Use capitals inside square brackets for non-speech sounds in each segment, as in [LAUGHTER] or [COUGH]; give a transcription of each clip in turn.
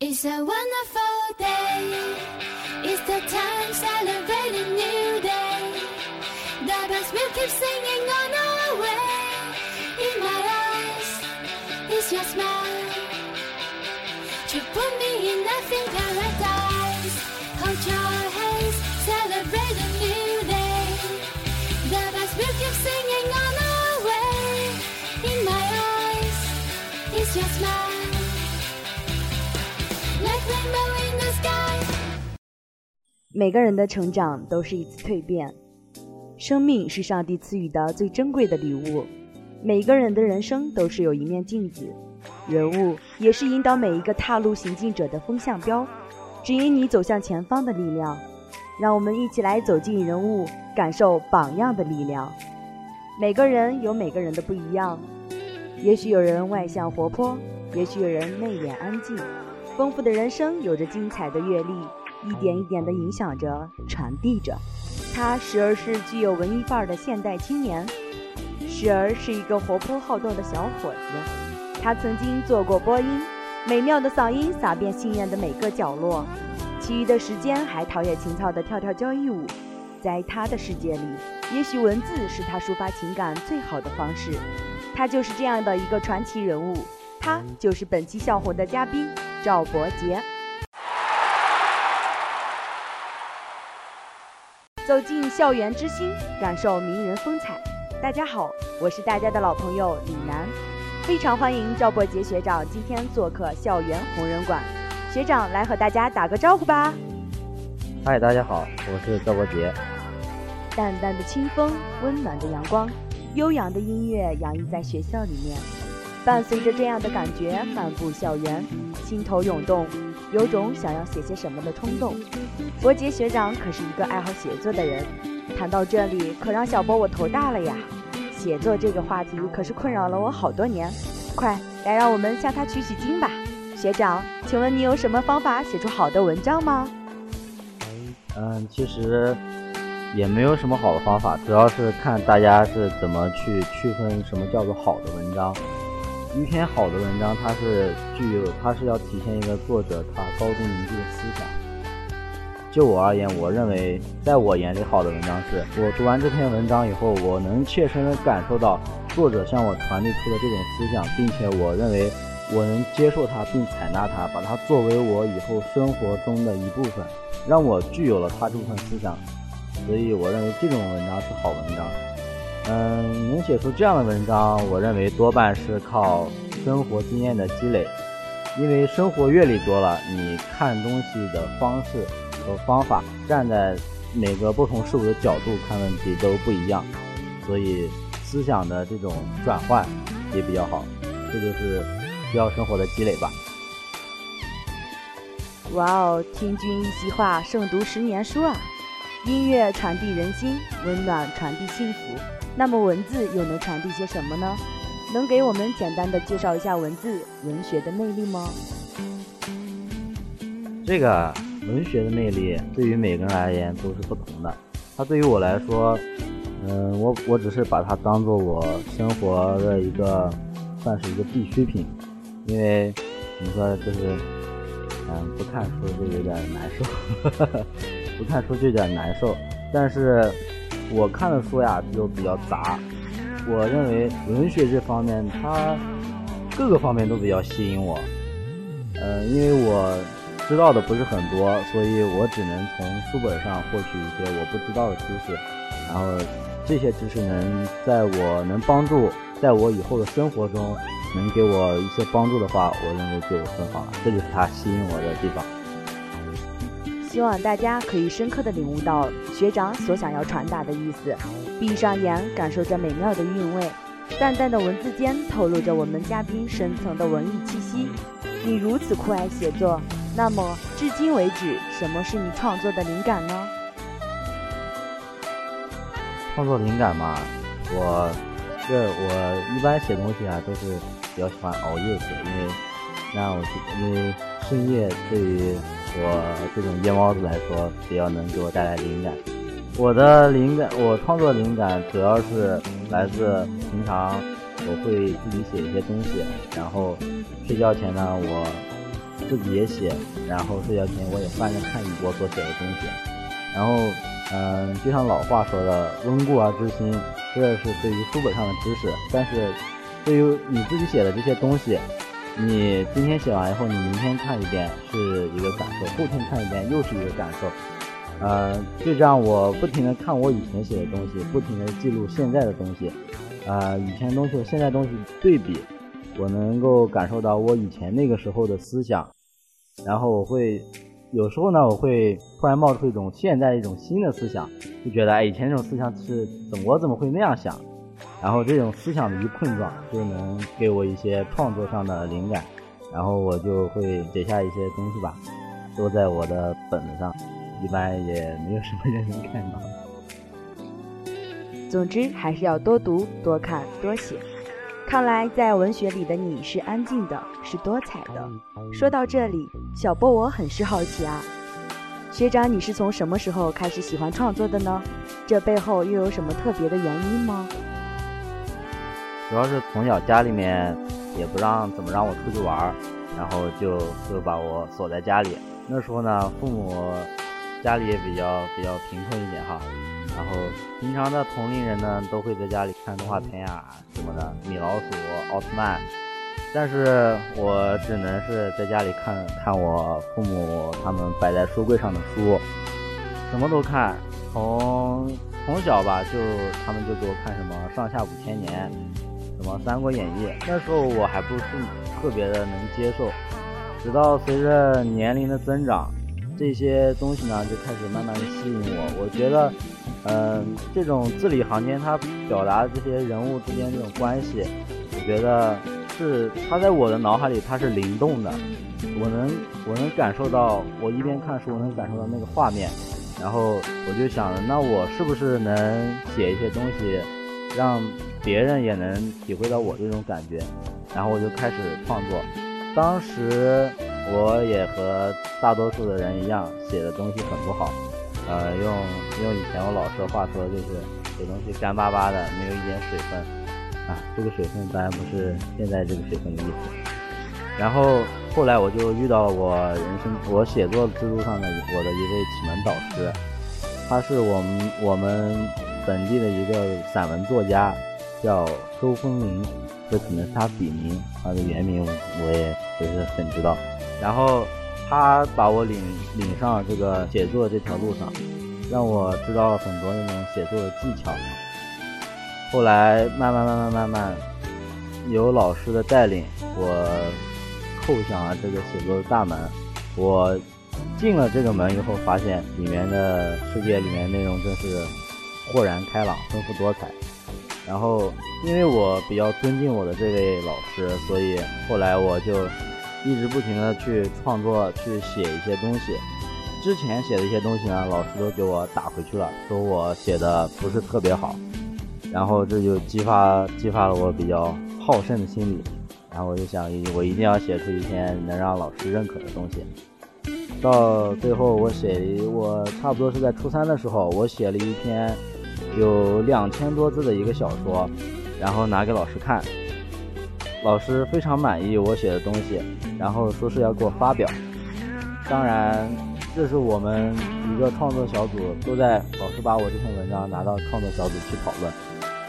It's a wonderful day. It's the time celebrating new day. The bells will keep singing on our way. In my eyes, it's your smile. To put me in nothing paradise. Hold your hands, celebrate a new day. The bells will keep singing on our way. In my eyes, it's your smile. 每个人的成长都是一次蜕变，生命是上帝赐予的最珍贵的礼物。每个人的人生都是有一面镜子，人物也是引导每一个踏路行进者的风向标，指引你走向前方的力量。让我们一起来走进人物，感受榜样的力量。每个人有每个人的不一样，也许有人外向活泼，也许有人内敛安静。丰富的人生有着精彩的阅历，一点一点地影响着、传递着。他时而是具有文艺范儿的现代青年，时而是一个活泼好动的小伙子。他曾经做过播音，美妙的嗓音洒遍信院的每个角落，其余的时间还陶冶情操地跳跳交谊舞。在他的世界里，也许文字是他抒发情感最好的方式。他就是这样的一个传奇人物，他就是本期笑红的嘉宾赵博杰。走进校园之心，感受名人风采。大家好，我是大家的老朋友李楠，非常欢迎赵博杰学长今天做客校园红人馆。学长来和大家打个招呼吧。嗨，大家好，我是赵博杰。淡淡的清风，温暖的阳光，悠扬的音乐洋溢在学校里面，伴随着这样的感觉漫步校园，心头涌动，有种想要写些什么的冲动。伯杰学长可是一个爱好写作的人，谈到这里可让小波我头大了呀！写作这个话题可是困扰了我好多年，快来让我们向他取取经吧。学长，请问你有什么方法写出好的文章吗？嗯，其实也没有什么好的方法，主要是看大家是怎么去区分什么叫做好的文章。一篇好的文章，它是具有，它是要体现一个作者他高度凝聚的思想。就我而言，我认为，在我眼里，好的文章是我读完这篇文章以后，我能切身的感受到作者向我传递出的这种思想，并且我认为我能接受它并采纳它，把它作为我以后生活中的一部分，让我具有了它这部分思想。所以，我认为这种文章是好文章。嗯，能写出这样的文章，我认为多半是靠生活经验的积累，因为生活阅历多了，你看东西的方式。和方法，站在每个不同事物的角度看问题都不一样，所以思想的这种转换也比较好，这就是需要生活的积累吧。哇哦，听君一席话，胜读十年书啊！音乐传递人心，温暖传递幸福，那么文字又能传递些什么呢？能给我们简单的介绍一下文字文学的魅力吗？这个。文学的魅力对于每个人而言都是不同的。它对于我来说，嗯，我我只是把它当做我生活的一个，算是一个必需品。因为你说就是，嗯，不看书就有点难受，不看书就有点难受。但是我看的书呀就比较杂。我认为文学这方面，它各个方面都比较吸引我。嗯，因为我。知道的不是很多，所以我只能从书本上获取一些我不知道的知识，然后这些知识能在我能帮助，在我以后的生活中能给我一些帮助的话，我认为就很好了。这就是它吸引我的地方。希望大家可以深刻的领悟到学长所想要传达的意思。闭上眼，感受这美妙的韵味，淡淡的文字间透露着我们嘉宾深层的文艺气息。你如此酷爱写作。那么，至今为止，什么是你创作的灵感呢？创作灵感嘛，我这我一般写东西啊，都是比较喜欢熬夜写，因为那我因为深夜对于我这种夜猫子来说，比较能给我带来灵感。我的灵感，我创作灵感主要是来自平常我会自己写一些东西，然后睡觉前呢，我。自己也写，然后睡觉前我也翻着看我所写的东西。然后，嗯，就像老话说的“温故而知新”，这是对于书本上的知识。但是，对于你自己写的这些东西，你今天写完以后，你明天看一遍是一个感受，后天看一遍又是一个感受。呃，就这样，我不停的看我以前写的东西，不停的记录现在的东西。呃，以前东西和现在东西对比，我能够感受到我以前那个时候的思想。然后我会有时候呢，我会突然冒出一种现在一种新的思想，就觉得哎，以前这种思想是怎么我怎么会那样想？然后这种思想的一碰撞，就能给我一些创作上的灵感。然后我就会写下一些东西吧，都在我的本子上。一般也没有什么人能看到。总之，还是要多读、多看、多写。看来，在文学里的你是安静的，是多彩的。说到这里，小波我很是好奇啊，学长，你是从什么时候开始喜欢创作的呢？这背后又有什么特别的原因吗？主要是从小家里面也不让怎么让我出去玩，然后就就把我锁在家里。那时候呢，父母。家里也比较比较贫困一点哈，然后平常的同龄人呢都会在家里看动画片呀什么的，米老鼠、奥特曼，但是我只能是在家里看看我父母他们摆在书柜上的书，什么都看，从从小吧就他们就给我看什么上下五千年，什么三国演义，那时候我还不是特别的能接受，直到随着年龄的增长。这些东西呢，就开始慢慢的吸引我。我觉得，嗯，这种字里行间，它表达这些人物之间这种关系，我觉得是它在我的脑海里它是灵动的。我能我能感受到，我一边看书，我能感受到那个画面。然后我就想着，那我是不是能写一些东西，让别人也能体会到我这种感觉？然后我就开始创作。当时。我也和大多数的人一样，写的东西很不好，呃，用用以前我老师的话说，就是写东西干巴巴的，没有一点水分，啊，这个水分当然不是现在这个水分的意思。然后后来我就遇到了我人生我写作之路上的我的一位启蒙导师，他是我们我们本地的一个散文作家，叫周风林，这可能是他笔名，他的原名我也不是很知道。然后他把我领领上这个写作这条路上，让我知道了很多那种写作的技巧。后来慢慢慢慢慢慢，有老师的带领，我叩响了这个写作的大门。我进了这个门以后，发现里面的世界里面内容真是豁然开朗、丰富多彩。然后因为我比较尊敬我的这位老师，所以后来我就。一直不停的去创作，去写一些东西。之前写的一些东西呢，老师都给我打回去了，说我写的不是特别好。然后这就激发激发了我比较好胜的心理。然后我就想，我一定要写出一篇能让老师认可的东西。到最后，我写我差不多是在初三的时候，我写了一篇有两千多字的一个小说，然后拿给老师看。老师非常满意我写的东西，然后说是要给我发表。当然，这是我们一个创作小组都在。老师把我这篇文章拿到创作小组去讨论。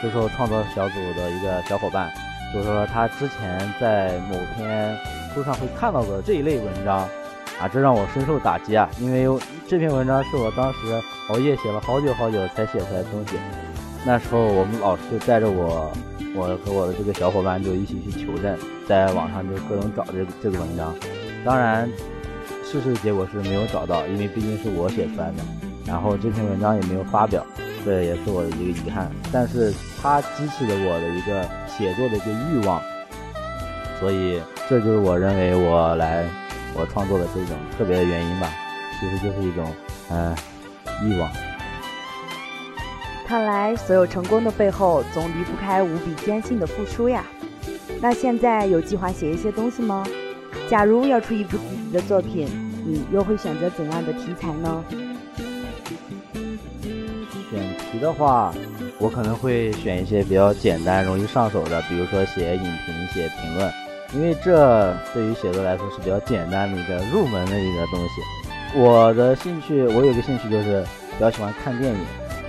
这时候，创作小组的一个小伙伴就说他之前在某篇书上会看到过这一类文章，啊，这让我深受打击啊！因为这篇文章是我当时熬夜写了好久好久才写出来的东西。那时候，我们老师就带着我。我和我的这个小伙伴就一起去求证，在网上就各种找这个这个文章，当然，事实结果是没有找到，因为毕竟是我写出来的，然后这篇文章也没有发表，这也是我的一个遗憾。但是它激起了我的一个写作的一个欲望，所以这就是我认为我来我创作的这种特别的原因吧，其实就是一种呃欲望。看来，所有成功的背后总离不开无比艰辛的付出呀。那现在有计划写一些东西吗？假如要出一部自己的作品，你又会选择怎样的题材呢？选题的话，我可能会选一些比较简单、容易上手的，比如说写影评、写评论。因为这对于写作来说是比较简单的一个入门的一个东西。我的兴趣，我有个兴趣就是比较喜欢看电影，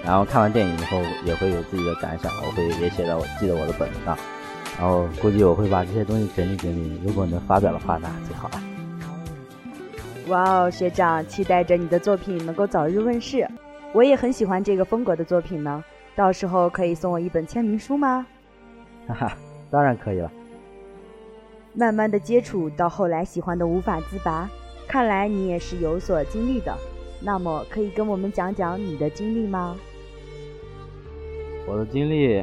然后看完电影以后也会有自己的感想，我会也写到我记得我的本子上，然后估计我会把这些东西整理整理，如果能发表的话那最好了。哇哦，学长，期待着你的作品能够早日问世。我也很喜欢这个风格的作品呢，到时候可以送我一本签名书吗？哈哈，当然可以了。慢慢的接触到后来喜欢的无法自拔，看来你也是有所经历的。那么可以跟我们讲讲你的经历吗？我的经历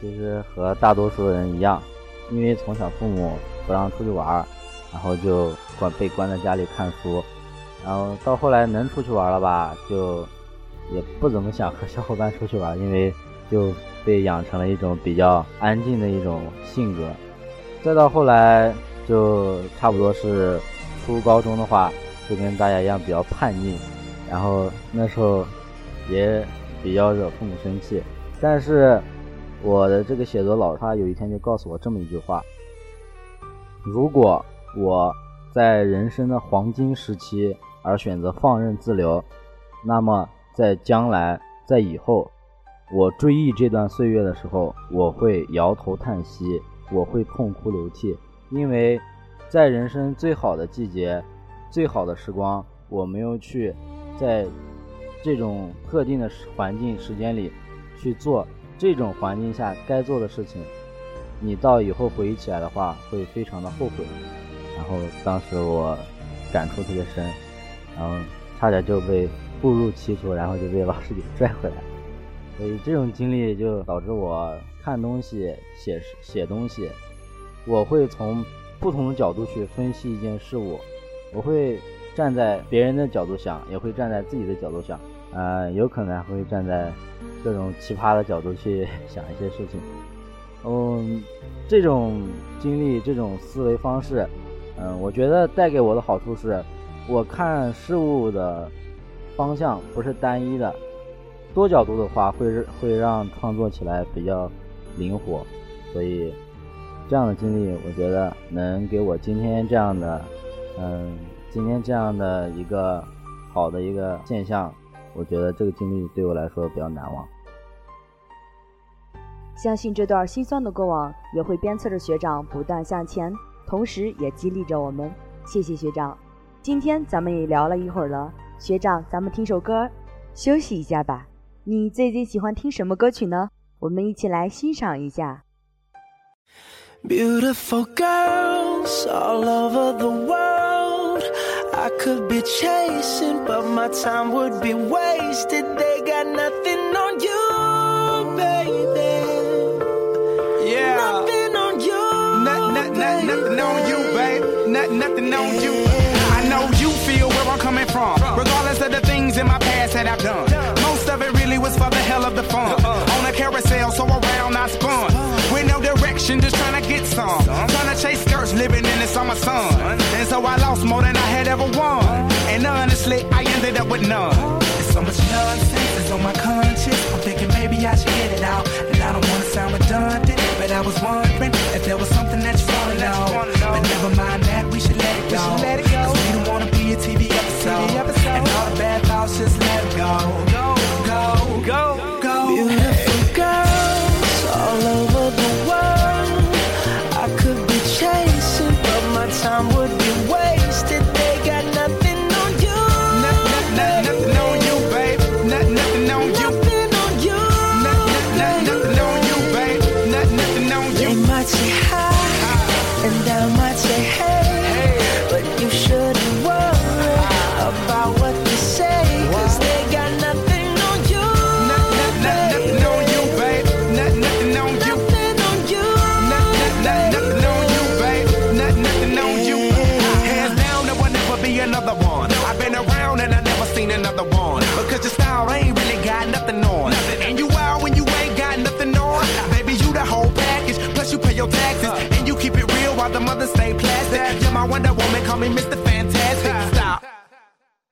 其实和大多数人一样，因为从小父母不让出去玩。然后就关被关在家里看书，然后到后来能出去玩了吧，就也不怎么想和小伙伴出去玩，因为就被养成了一种比较安静的一种性格。再到后来，就差不多是初高中的话，就跟大家一样比较叛逆，然后那时候也比较惹父母生气。但是我的这个写作老师他有一天就告诉我这么一句话：如果我在人生的黄金时期而选择放任自流，那么在将来，在以后，我追忆这段岁月的时候，我会摇头叹息，我会痛哭流涕，因为在人生最好的季节、最好的时光，我没有去在这种特定的环境、时间里去做这种环境下该做的事情，你到以后回忆起来的话，会非常的后悔。然后当时我感触特别深，然后差点就被步入歧途，然后就被老师给拽回来。所以这种经历就导致我看东西、写写东西，我会从不同的角度去分析一件事物，我会站在别人的角度想，也会站在自己的角度想，呃，有可能还会站在各种奇葩的角度去 [LAUGHS] 想一些事情。嗯，这种经历、这种思维方式。嗯，我觉得带给我的好处是，我看事物的方向不是单一的，多角度的话会会让创作起来比较灵活，所以这样的经历，我觉得能给我今天这样的，嗯，今天这样的一个好的一个现象，我觉得这个经历对我来说比较难忘。相信这段心酸的过往也会鞭策着学长不断向前。同时也激励着我们，谢谢学长。今天咱们也聊了一会儿了，学长，咱们听首歌，休息一下吧。你最近喜欢听什么歌曲呢？我们一起来欣赏一下。nothing on you, babe. Nothing, nothing on you. I coming from, regardless of the things in my past that I've done. Most of it really was for the hell of the fun. Uh-uh. On a carousel, so around I spun. Uh-huh. With no direction, just trying to get some. Trying to chase skirts, living in the summer sun. And so I lost more than I had ever won. Uh-huh. And honestly, I ended up with none. Uh-huh. There's so much nonsense is on my conscience. I'm thinking maybe I should get it out. And I don't wanna sound redundant, but I was wondering if there was something that you wanna know. But never mind that, we should let it go. Cause we don't wanna be a TV episode. And all the bad thoughts, just let it go. Go, go, go, go.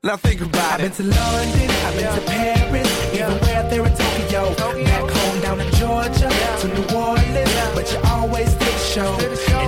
Now think about it. I've been to London, I've been to Paris, even way out there in Tokyo. Back home down in Georgia, to New Orleans, but you always did show.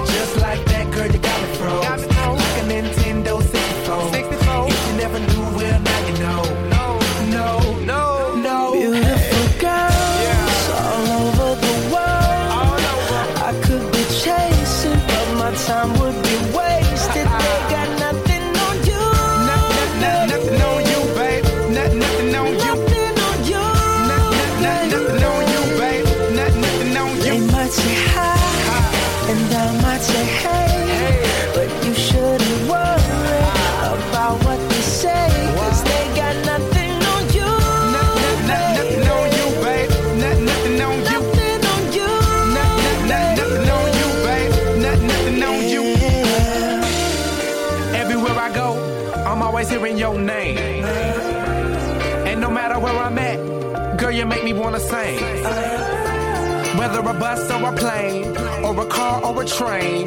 Whether a bus or a plane, or a car or a train.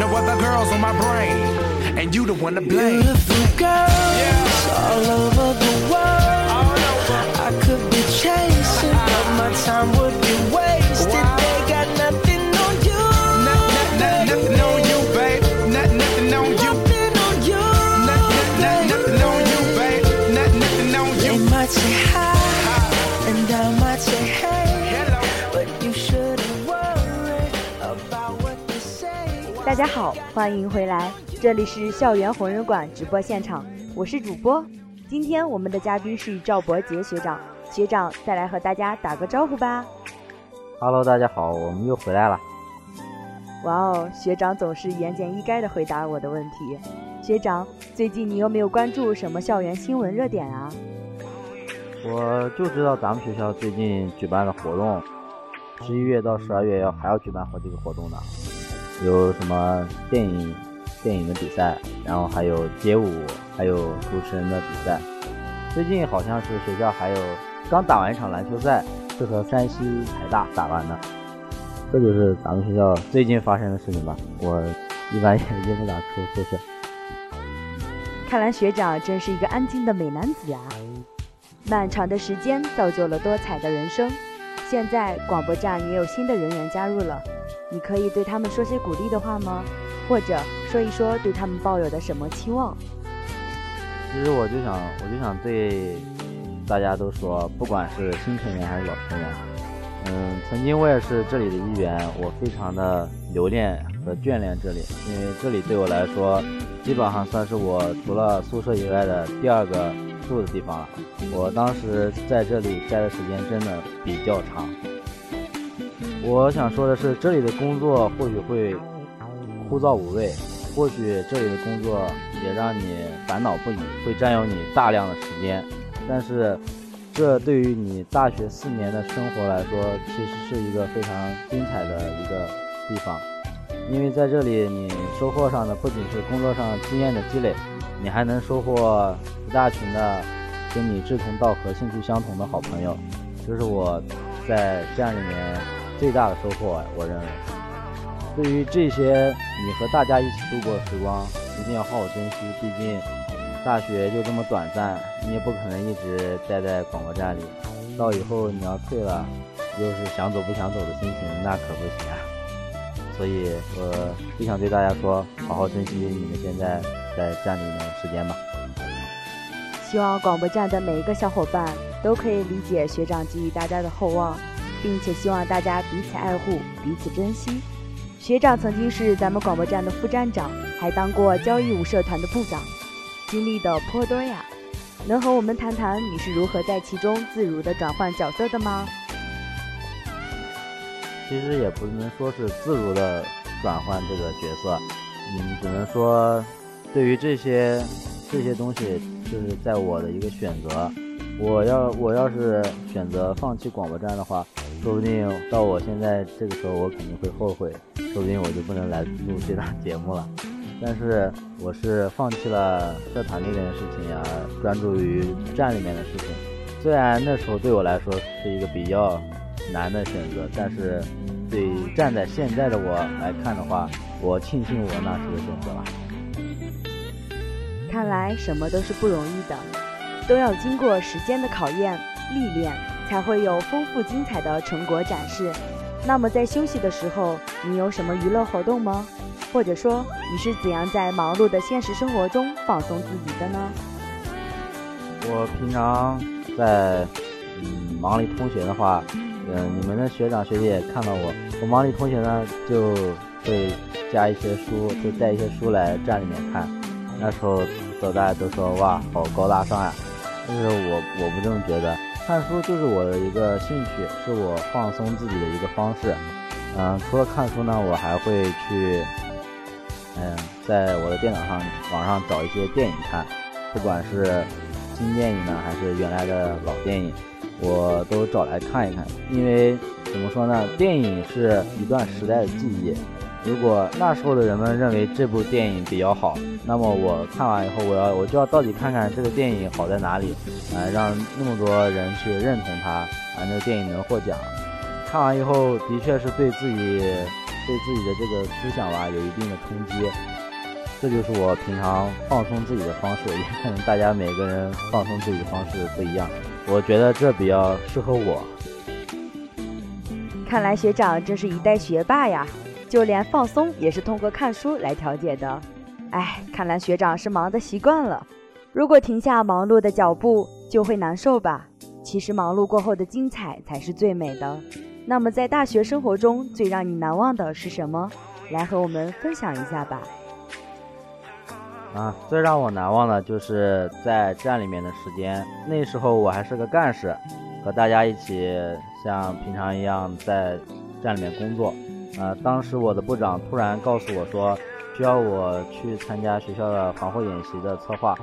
No other girls on my brain, and you the one to blame. Beautiful girls all over the world. I could be chasing, but my time would be wasted. They got nothing on you. Not, not, not, nothing on you, babe. Not, nothing on you. Nothing on you. Not, not, not, nothing on you, babe. Not, nothing on They you. might say hi, 大家好，欢迎回来，这里是校园红人馆直播现场，我是主播。今天我们的嘉宾是赵博杰学长，学长再来和大家打个招呼吧。Hello，大家好，我们又回来了。哇哦，学长总是言简意赅的回答我的问题。学长，最近你有没有关注什么校园新闻热点啊？我就知道咱们学校最近举办的活动，十一月到十二月要还要举办好几个活动呢，有什么电影电影的比赛，然后还有街舞，还有主持人的比赛。最近好像是学校还有刚打完一场篮球赛，是和山西财大打完的。这就是咱们学校最近发生的事情吧。我一般也认不了出宿舍。看来学长真是一个安静的美男子啊！漫长的时间造就了多彩的人生，现在广播站也有新的人员加入了，你可以对他们说些鼓励的话吗？或者说一说对他们抱有的什么期望？其实我就想，我就想对大家都说，不管是新成员还是老成员，嗯，曾经我也是这里的一员，我非常的留恋和眷恋这里，因为这里对我来说，基本上算是我除了宿舍以外的第二个住的地方了。我当时在这里待的时间真的比较长。我想说的是，这里的工作或许会枯燥无味，或许这里的工作也让你烦恼不已，会占用你大量的时间，但是这对于你大学四年的生活来说，其实是一个非常精彩的一个地方，因为在这里你收获上的不仅是工作上经验的积累，你还能收获一大群的跟你志同道合、兴趣相同的好朋友，就是我在站里面最大的收获，我认为。对于这些你和大家一起度过的时光，一定要好好珍惜。毕竟大学就这么短暂，你也不可能一直待在广播站里。到以后你要退了，又是想走不想走的心情，那可不行啊。所以我就想对大家说，好好珍惜你们现在在站里的时间吧。希望广播站的每一个小伙伴都可以理解学长给予大家的厚望，并且希望大家彼此爱护、彼此珍惜。学长曾经是咱们广播站的副站长，还当过交谊舞社团的部长，经历的颇多呀。能和我们谈谈你是如何在其中自如地转换角色的吗？其实也不能说是自如的转换这个角色，嗯，只能说对于这些这些东西，就是在我的一个选择。我要我要是选择放弃广播站的话，说不定到我现在这个时候，我肯定会后悔，说不定我就不能来录这档节目了。[LAUGHS] 但是我是放弃了社团里面的事情呀，专注于站里面的事情。虽然那时候对我来说是一个比较难的选择，但是对站在现在的我来看的话，我庆幸我那时的选择了。看来什么都是不容易的，都要经过时间的考验、历练，才会有丰富精彩的成果展示。那么在休息的时候，你有什么娱乐活动吗？或者说你是怎样在忙碌的现实生活中放松自己的呢？我平常在嗯忙里通闲的话，嗯，你们的学长学姐也看到我，我忙里通闲呢就会加一些书，就带一些书来站里面看。那时候都大家都说哇，好高大上呀，但是我我不这么觉得，看书就是我的一个兴趣，是我放松自己的一个方式。嗯，除了看书呢，我还会去，嗯，在我的电脑上网上找一些电影看，不管是新电影呢，还是原来的老电影，我都找来看一看。因为怎么说呢，电影是一段时代的记忆，如果那时候的人们认为这部电影比较好，那么我看完以后，我要我就要到底看看这个电影好在哪里，啊，让那么多人去认同它，啊，那个电影能获奖。看完以后，的确是对自己对自己的这个思想吧有一定的冲击。这就是我平常放松自己的方式，也可能大家每个人放松自己的方式不一样。我觉得这比较适合我。看来学长真是一代学霸呀！就连放松也是通过看书来调节的。哎，看来学长是忙得习惯了。如果停下忙碌的脚步，就会难受吧？其实忙碌过后的精彩才是最美的。那么在大学生活中最让你难忘的是什么？来和我们分享一下吧。啊，最让我难忘的就是在站里面的时间。那时候我还是个干事，和大家一起像平常一样在站里面工作。呃，当时我的部长突然告诉我说，需要我去参加学校的防护演习的策划。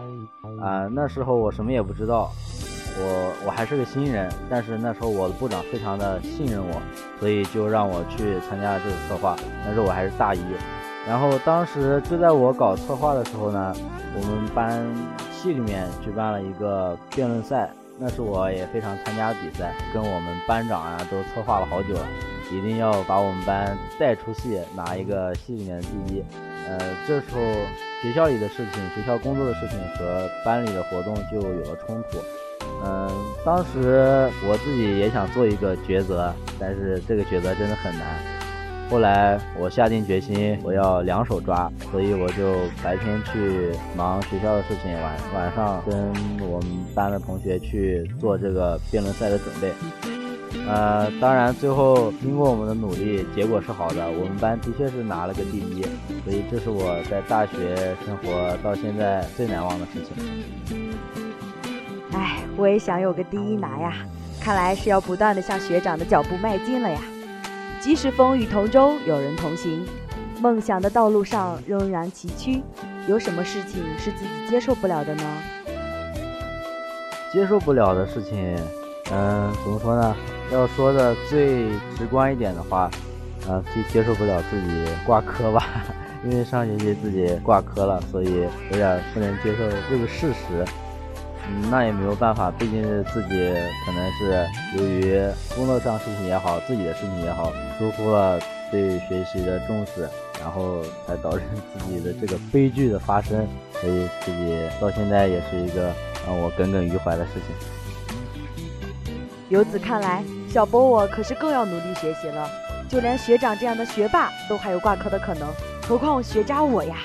啊，那时候我什么也不知道，我我还是个新人。但是那时候我的部长非常的信任我，所以就让我去参加这个策划。那时候我还是大一，然后当时就在我搞策划的时候呢，我们班系里面举办了一个辩论赛，那是我也非常参加比赛，跟我们班长啊都策划了好久了。一定要把我们班带出戏，拿一个系里面的第一。呃，这时候学校里的事情、学校工作的事情和班里的活动就有了冲突。嗯，当时我自己也想做一个抉择，但是这个抉择真的很难。后来我下定决心，我要两手抓，所以我就白天去忙学校的事情，晚晚上跟我们班的同学去做这个辩论赛的准备。呃，当然，最后经过我们的努力，结果是好的。我们班的确是拿了个第一，所以这是我在大学生活到现在最难忘的事情。哎，我也想有个第一拿呀！看来是要不断的向学长的脚步迈进了呀。即使风雨同舟，有人同行，梦想的道路上仍然崎岖。有什么事情是自己接受不了的呢？接受不了的事情，嗯，怎么说呢？要说的最直观一点的话，呃，最接受不了自己挂科吧，[LAUGHS] 因为上学期自己挂科了，所以有点不能接受这个事实。嗯，那也没有办法，毕竟是自己可能是由于工作上事情也好，自己的事情也好，疏忽了对学习的重视，然后才导致自己的这个悲剧的发生，所以自己到现在也是一个让我耿耿于怀的事情。由此看来。小波，我可是更要努力学习了。就连学长这样的学霸都还有挂科的可能，何况学渣我呀？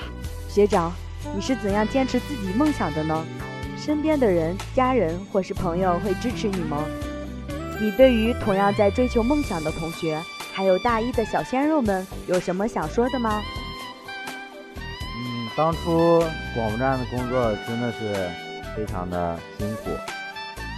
学长，你是怎样坚持自己梦想的呢？身边的人、家人或是朋友会支持你吗？你对于同样在追求梦想的同学，还有大一的小鲜肉们，有什么想说的吗？嗯，当初广播站的工作真的是非常的辛苦，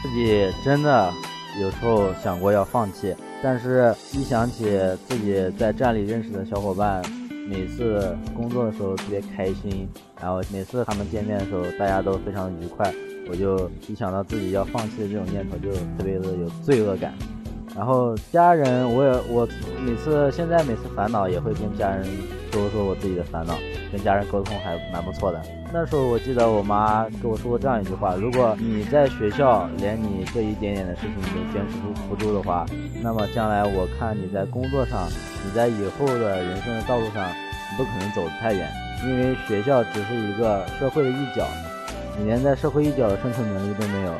自己真的。有时候想过要放弃，但是一想起自己在站里认识的小伙伴，每次工作的时候特别开心，然后每次他们见面的时候大家都非常愉快，我就一想到自己要放弃的这种念头，就特别的有罪恶感。然后家人，我也我每次现在每次烦恼也会跟家人说说我自己的烦恼，跟家人沟通还蛮不错的。那时候我记得我妈跟我说过这样一句话：如果你在学校连你这一点点的事情都坚持不不住的话，那么将来我看你在工作上，你在以后的人生的道路上，你不可能走得太远，因为学校只是一个社会的一角，你连在社会一角的生存能力都没有，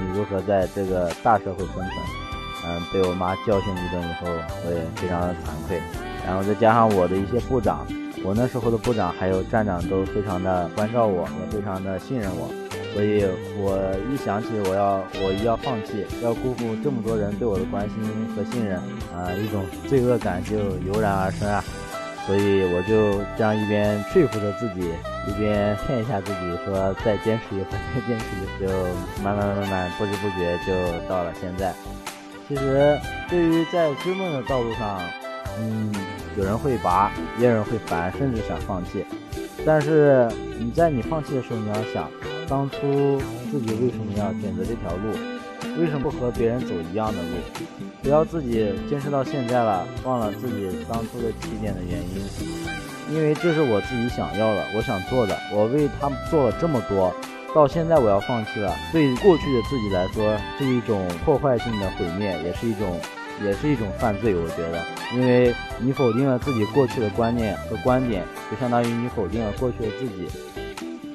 你如何在这个大社会生存？嗯，被我妈教训一顿以后，我也非常的惭愧。然后再加上我的一些部长，我那时候的部长还有站长都非常的关照我，也非常的信任我。所以我一想起我要我一要放弃，要辜负这么多人对我的关心和信任，啊，一种罪恶感就油然而生啊。所以我就这样一边说服着自己，一边骗一下自己，说再坚持一会儿，再坚持一会儿，就慢慢慢慢不知不觉就到了现在。其实，对于在追梦的道路上，嗯，有人会拔，也有人会烦，甚至想放弃。但是你在你放弃的时候，你要想，当初自己为什么要选择这条路？为什么不和别人走一样的路？不要自己坚持到现在了，忘了自己当初的起点的原因。因为这是我自己想要的，我想做的，我为他们做了这么多，到现在我要放弃了，对过去的自己来说是一种破坏性的毁灭，也是一种，也是一种犯罪。我觉得，因为你否定了自己过去的观念和观点，就相当于你否定了过去的自己。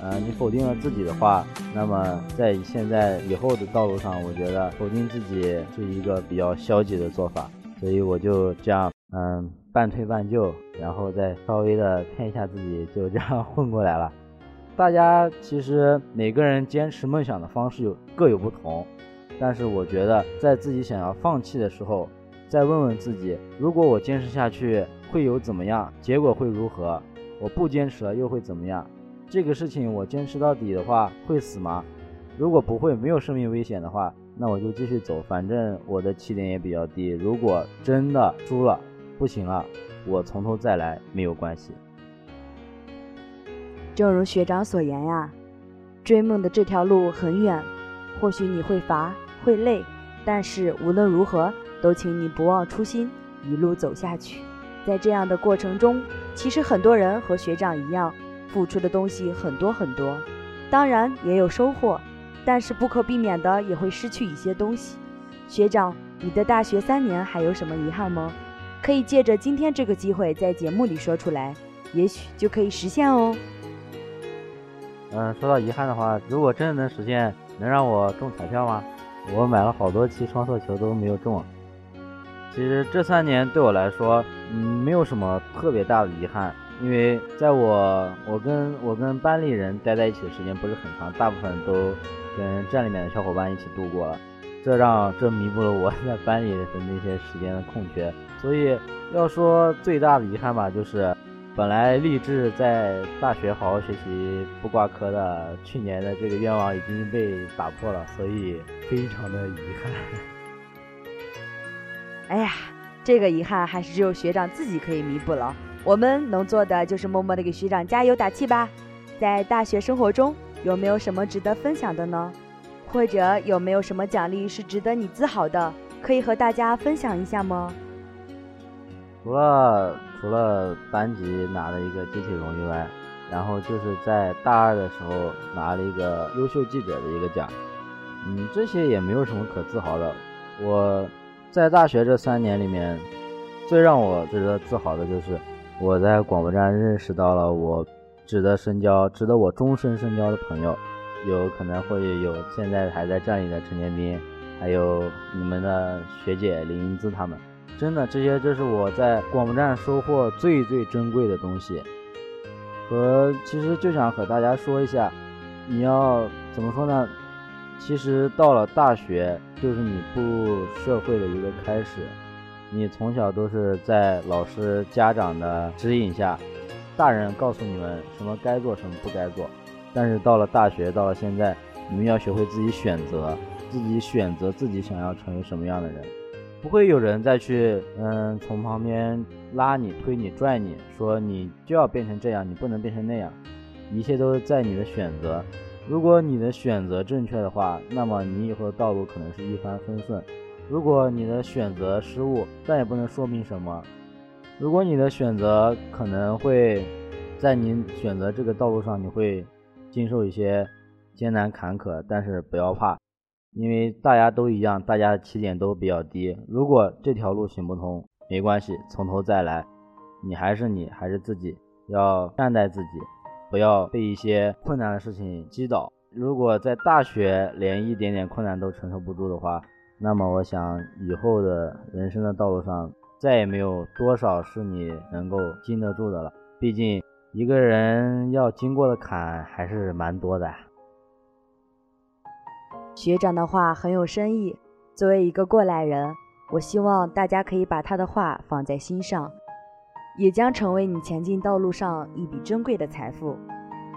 呃，你否定了自己的话，那么在现在以后的道路上，我觉得否定自己是一个比较消极的做法，所以我就这样，嗯，半推半就，然后再稍微的骗一下自己，就这样混过来了。大家其实每个人坚持梦想的方式有各有不同，但是我觉得在自己想要放弃的时候，再问问自己，如果我坚持下去会有怎么样，结果会如何？我不坚持了又会怎么样？这个事情我坚持到底的话会死吗？如果不会，没有生命危险的话，那我就继续走，反正我的起点也比较低。如果真的输了，不行了，我从头再来没有关系。正如学长所言呀，追梦的这条路很远，或许你会乏会累，但是无论如何，都请你不忘初心，一路走下去。在这样的过程中，其实很多人和学长一样。付出的东西很多很多，当然也有收获，但是不可避免的也会失去一些东西。学长，你的大学三年还有什么遗憾吗？可以借着今天这个机会在节目里说出来，也许就可以实现哦。嗯，说到遗憾的话，如果真的能实现，能让我中彩票吗？我买了好多期双色球都没有中。其实这三年对我来说，嗯，没有什么特别大的遗憾。因为在我我跟我跟班里人待在一起的时间不是很长，大部分都跟站里面的小伙伴一起度过了，这让这弥补了我在班里的那些时间的空缺。所以要说最大的遗憾吧，就是本来立志在大学好好学习不挂科的去年的这个愿望已经被打破了，所以非常的遗憾。哎呀，这个遗憾还是只有学长自己可以弥补了。我们能做的就是默默的给学长加油打气吧。在大学生活中，有没有什么值得分享的呢？或者有没有什么奖励是值得你自豪的？可以和大家分享一下吗？除了除了班级拿了一个集体荣誉外，然后就是在大二的时候拿了一个优秀记者的一个奖。嗯，这些也没有什么可自豪的。我在大学这三年里面，最让我值得自豪的就是。我在广播站认识到了我值得深交、值得我终身深交的朋友，有可能会有现在还在站里的陈建斌，还有你们的学姐林英姿他们。真的，这些就是我在广播站收获最最珍贵的东西。和其实就想和大家说一下，你要怎么说呢？其实到了大学，就是你步入社会的一个开始。你从小都是在老师、家长的指引下，大人告诉你们什么该做，什么不该做。但是到了大学，到了现在，你们要学会自己选择，自己选择自己想要成为什么样的人，不会有人再去嗯从旁边拉你、推你、拽你，说你就要变成这样，你不能变成那样。一切都是在你的选择。如果你的选择正确的话，那么你以后的道路可能是一帆风顺。如果你的选择失误，但也不能说明什么。如果你的选择可能会在你选择这个道路上，你会经受一些艰难坎坷，但是不要怕，因为大家都一样，大家的起点都比较低。如果这条路行不通，没关系，从头再来。你还是你，还是自己，要善待自己，不要被一些困难的事情击倒。如果在大学连一点点困难都承受不住的话，那么，我想以后的人生的道路上，再也没有多少是你能够经得住的了。毕竟，一个人要经过的坎还是蛮多的。学长的话很有深意，作为一个过来人，我希望大家可以把他的话放在心上，也将成为你前进道路上一笔珍贵的财富。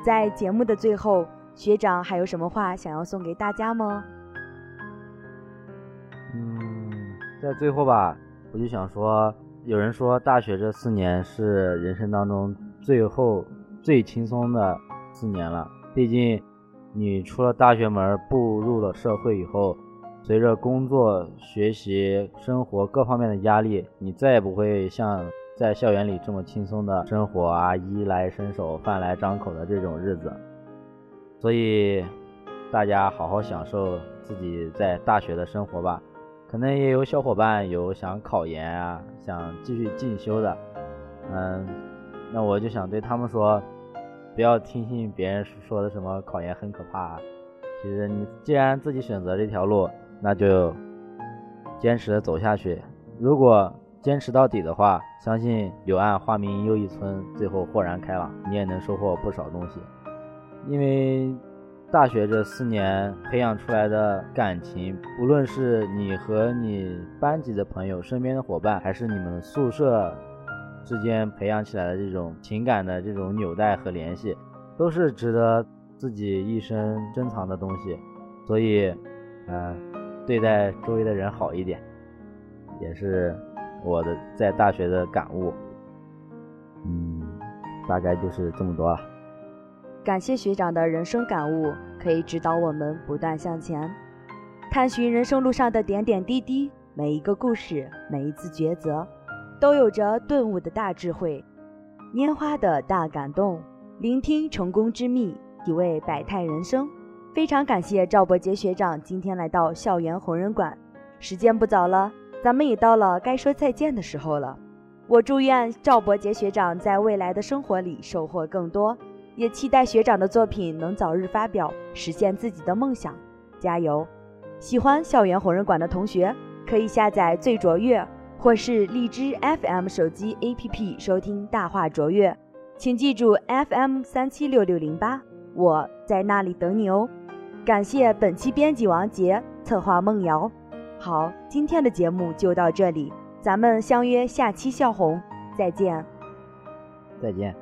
在节目的最后，学长还有什么话想要送给大家吗？嗯在最后吧，我就想说，有人说大学这四年是人生当中最后最轻松的四年了。毕竟，你出了大学门，步入了社会以后，随着工作、学习、生活各方面的压力，你再也不会像在校园里这么轻松的生活啊，衣来伸手、饭来张口的这种日子。所以，大家好好享受自己在大学的生活吧。可能也有小伙伴有想考研啊，想继续进修的，嗯，那我就想对他们说，不要听信别人说的什么考研很可怕。其实你既然自己选择这条路，那就坚持的走下去。如果坚持到底的话，相信柳暗花明又一村，最后豁然开朗，你也能收获不少东西。因为大学这四年培养出来的感情，无论是你和你班级的朋友、身边的伙伴，还是你们宿舍之间培养起来的这种情感的这种纽带和联系，都是值得自己一生珍藏的东西。所以，呃，对待周围的人好一点，也是我的在大学的感悟。嗯，大概就是这么多了。感谢学长的人生感悟，可以指导我们不断向前，探寻人生路上的点点滴滴。每一个故事，每一次抉择，都有着顿悟的大智慧，拈花的大感动。聆听成功之秘，体味百态人生。非常感谢赵伯杰学长今天来到校园红人馆。时间不早了，咱们也到了该说再见的时候了。我祝愿赵伯杰学长在未来的生活里收获更多。也期待学长的作品能早日发表，实现自己的梦想，加油！喜欢校园红人馆的同学可以下载最卓越或是荔枝 FM 手机 APP 收听大话卓越，请记住 FM 三七六六零八，我在那里等你哦。感谢本期编辑王杰，策划梦瑶。好，今天的节目就到这里，咱们相约下期笑红，再见。再见。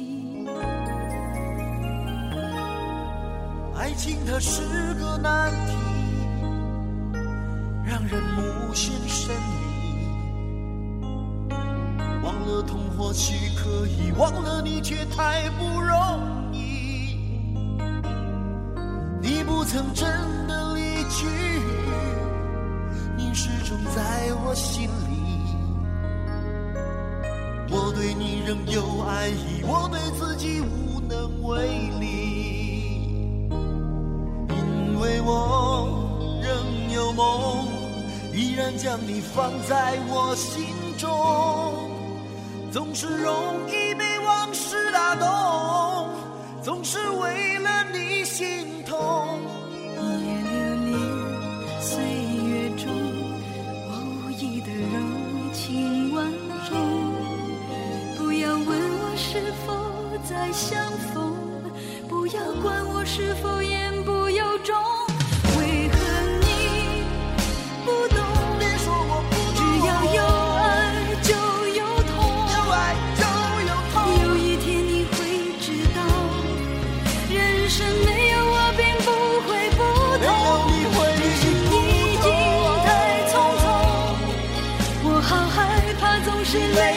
爱情它是个难题，让人目眩神迷。忘了痛或许可以，忘了你却太不容易。你不曾真的离去，你始终在我心里。我对你仍有爱意，我对自己无能为力。我仍有梦，依然将你放在我心中，总是容易被往事打动，总是为了你心痛。一夜流连岁月中，我无意的柔情万种。不要问我是否再相逢，不要管我是否言不由衷。you.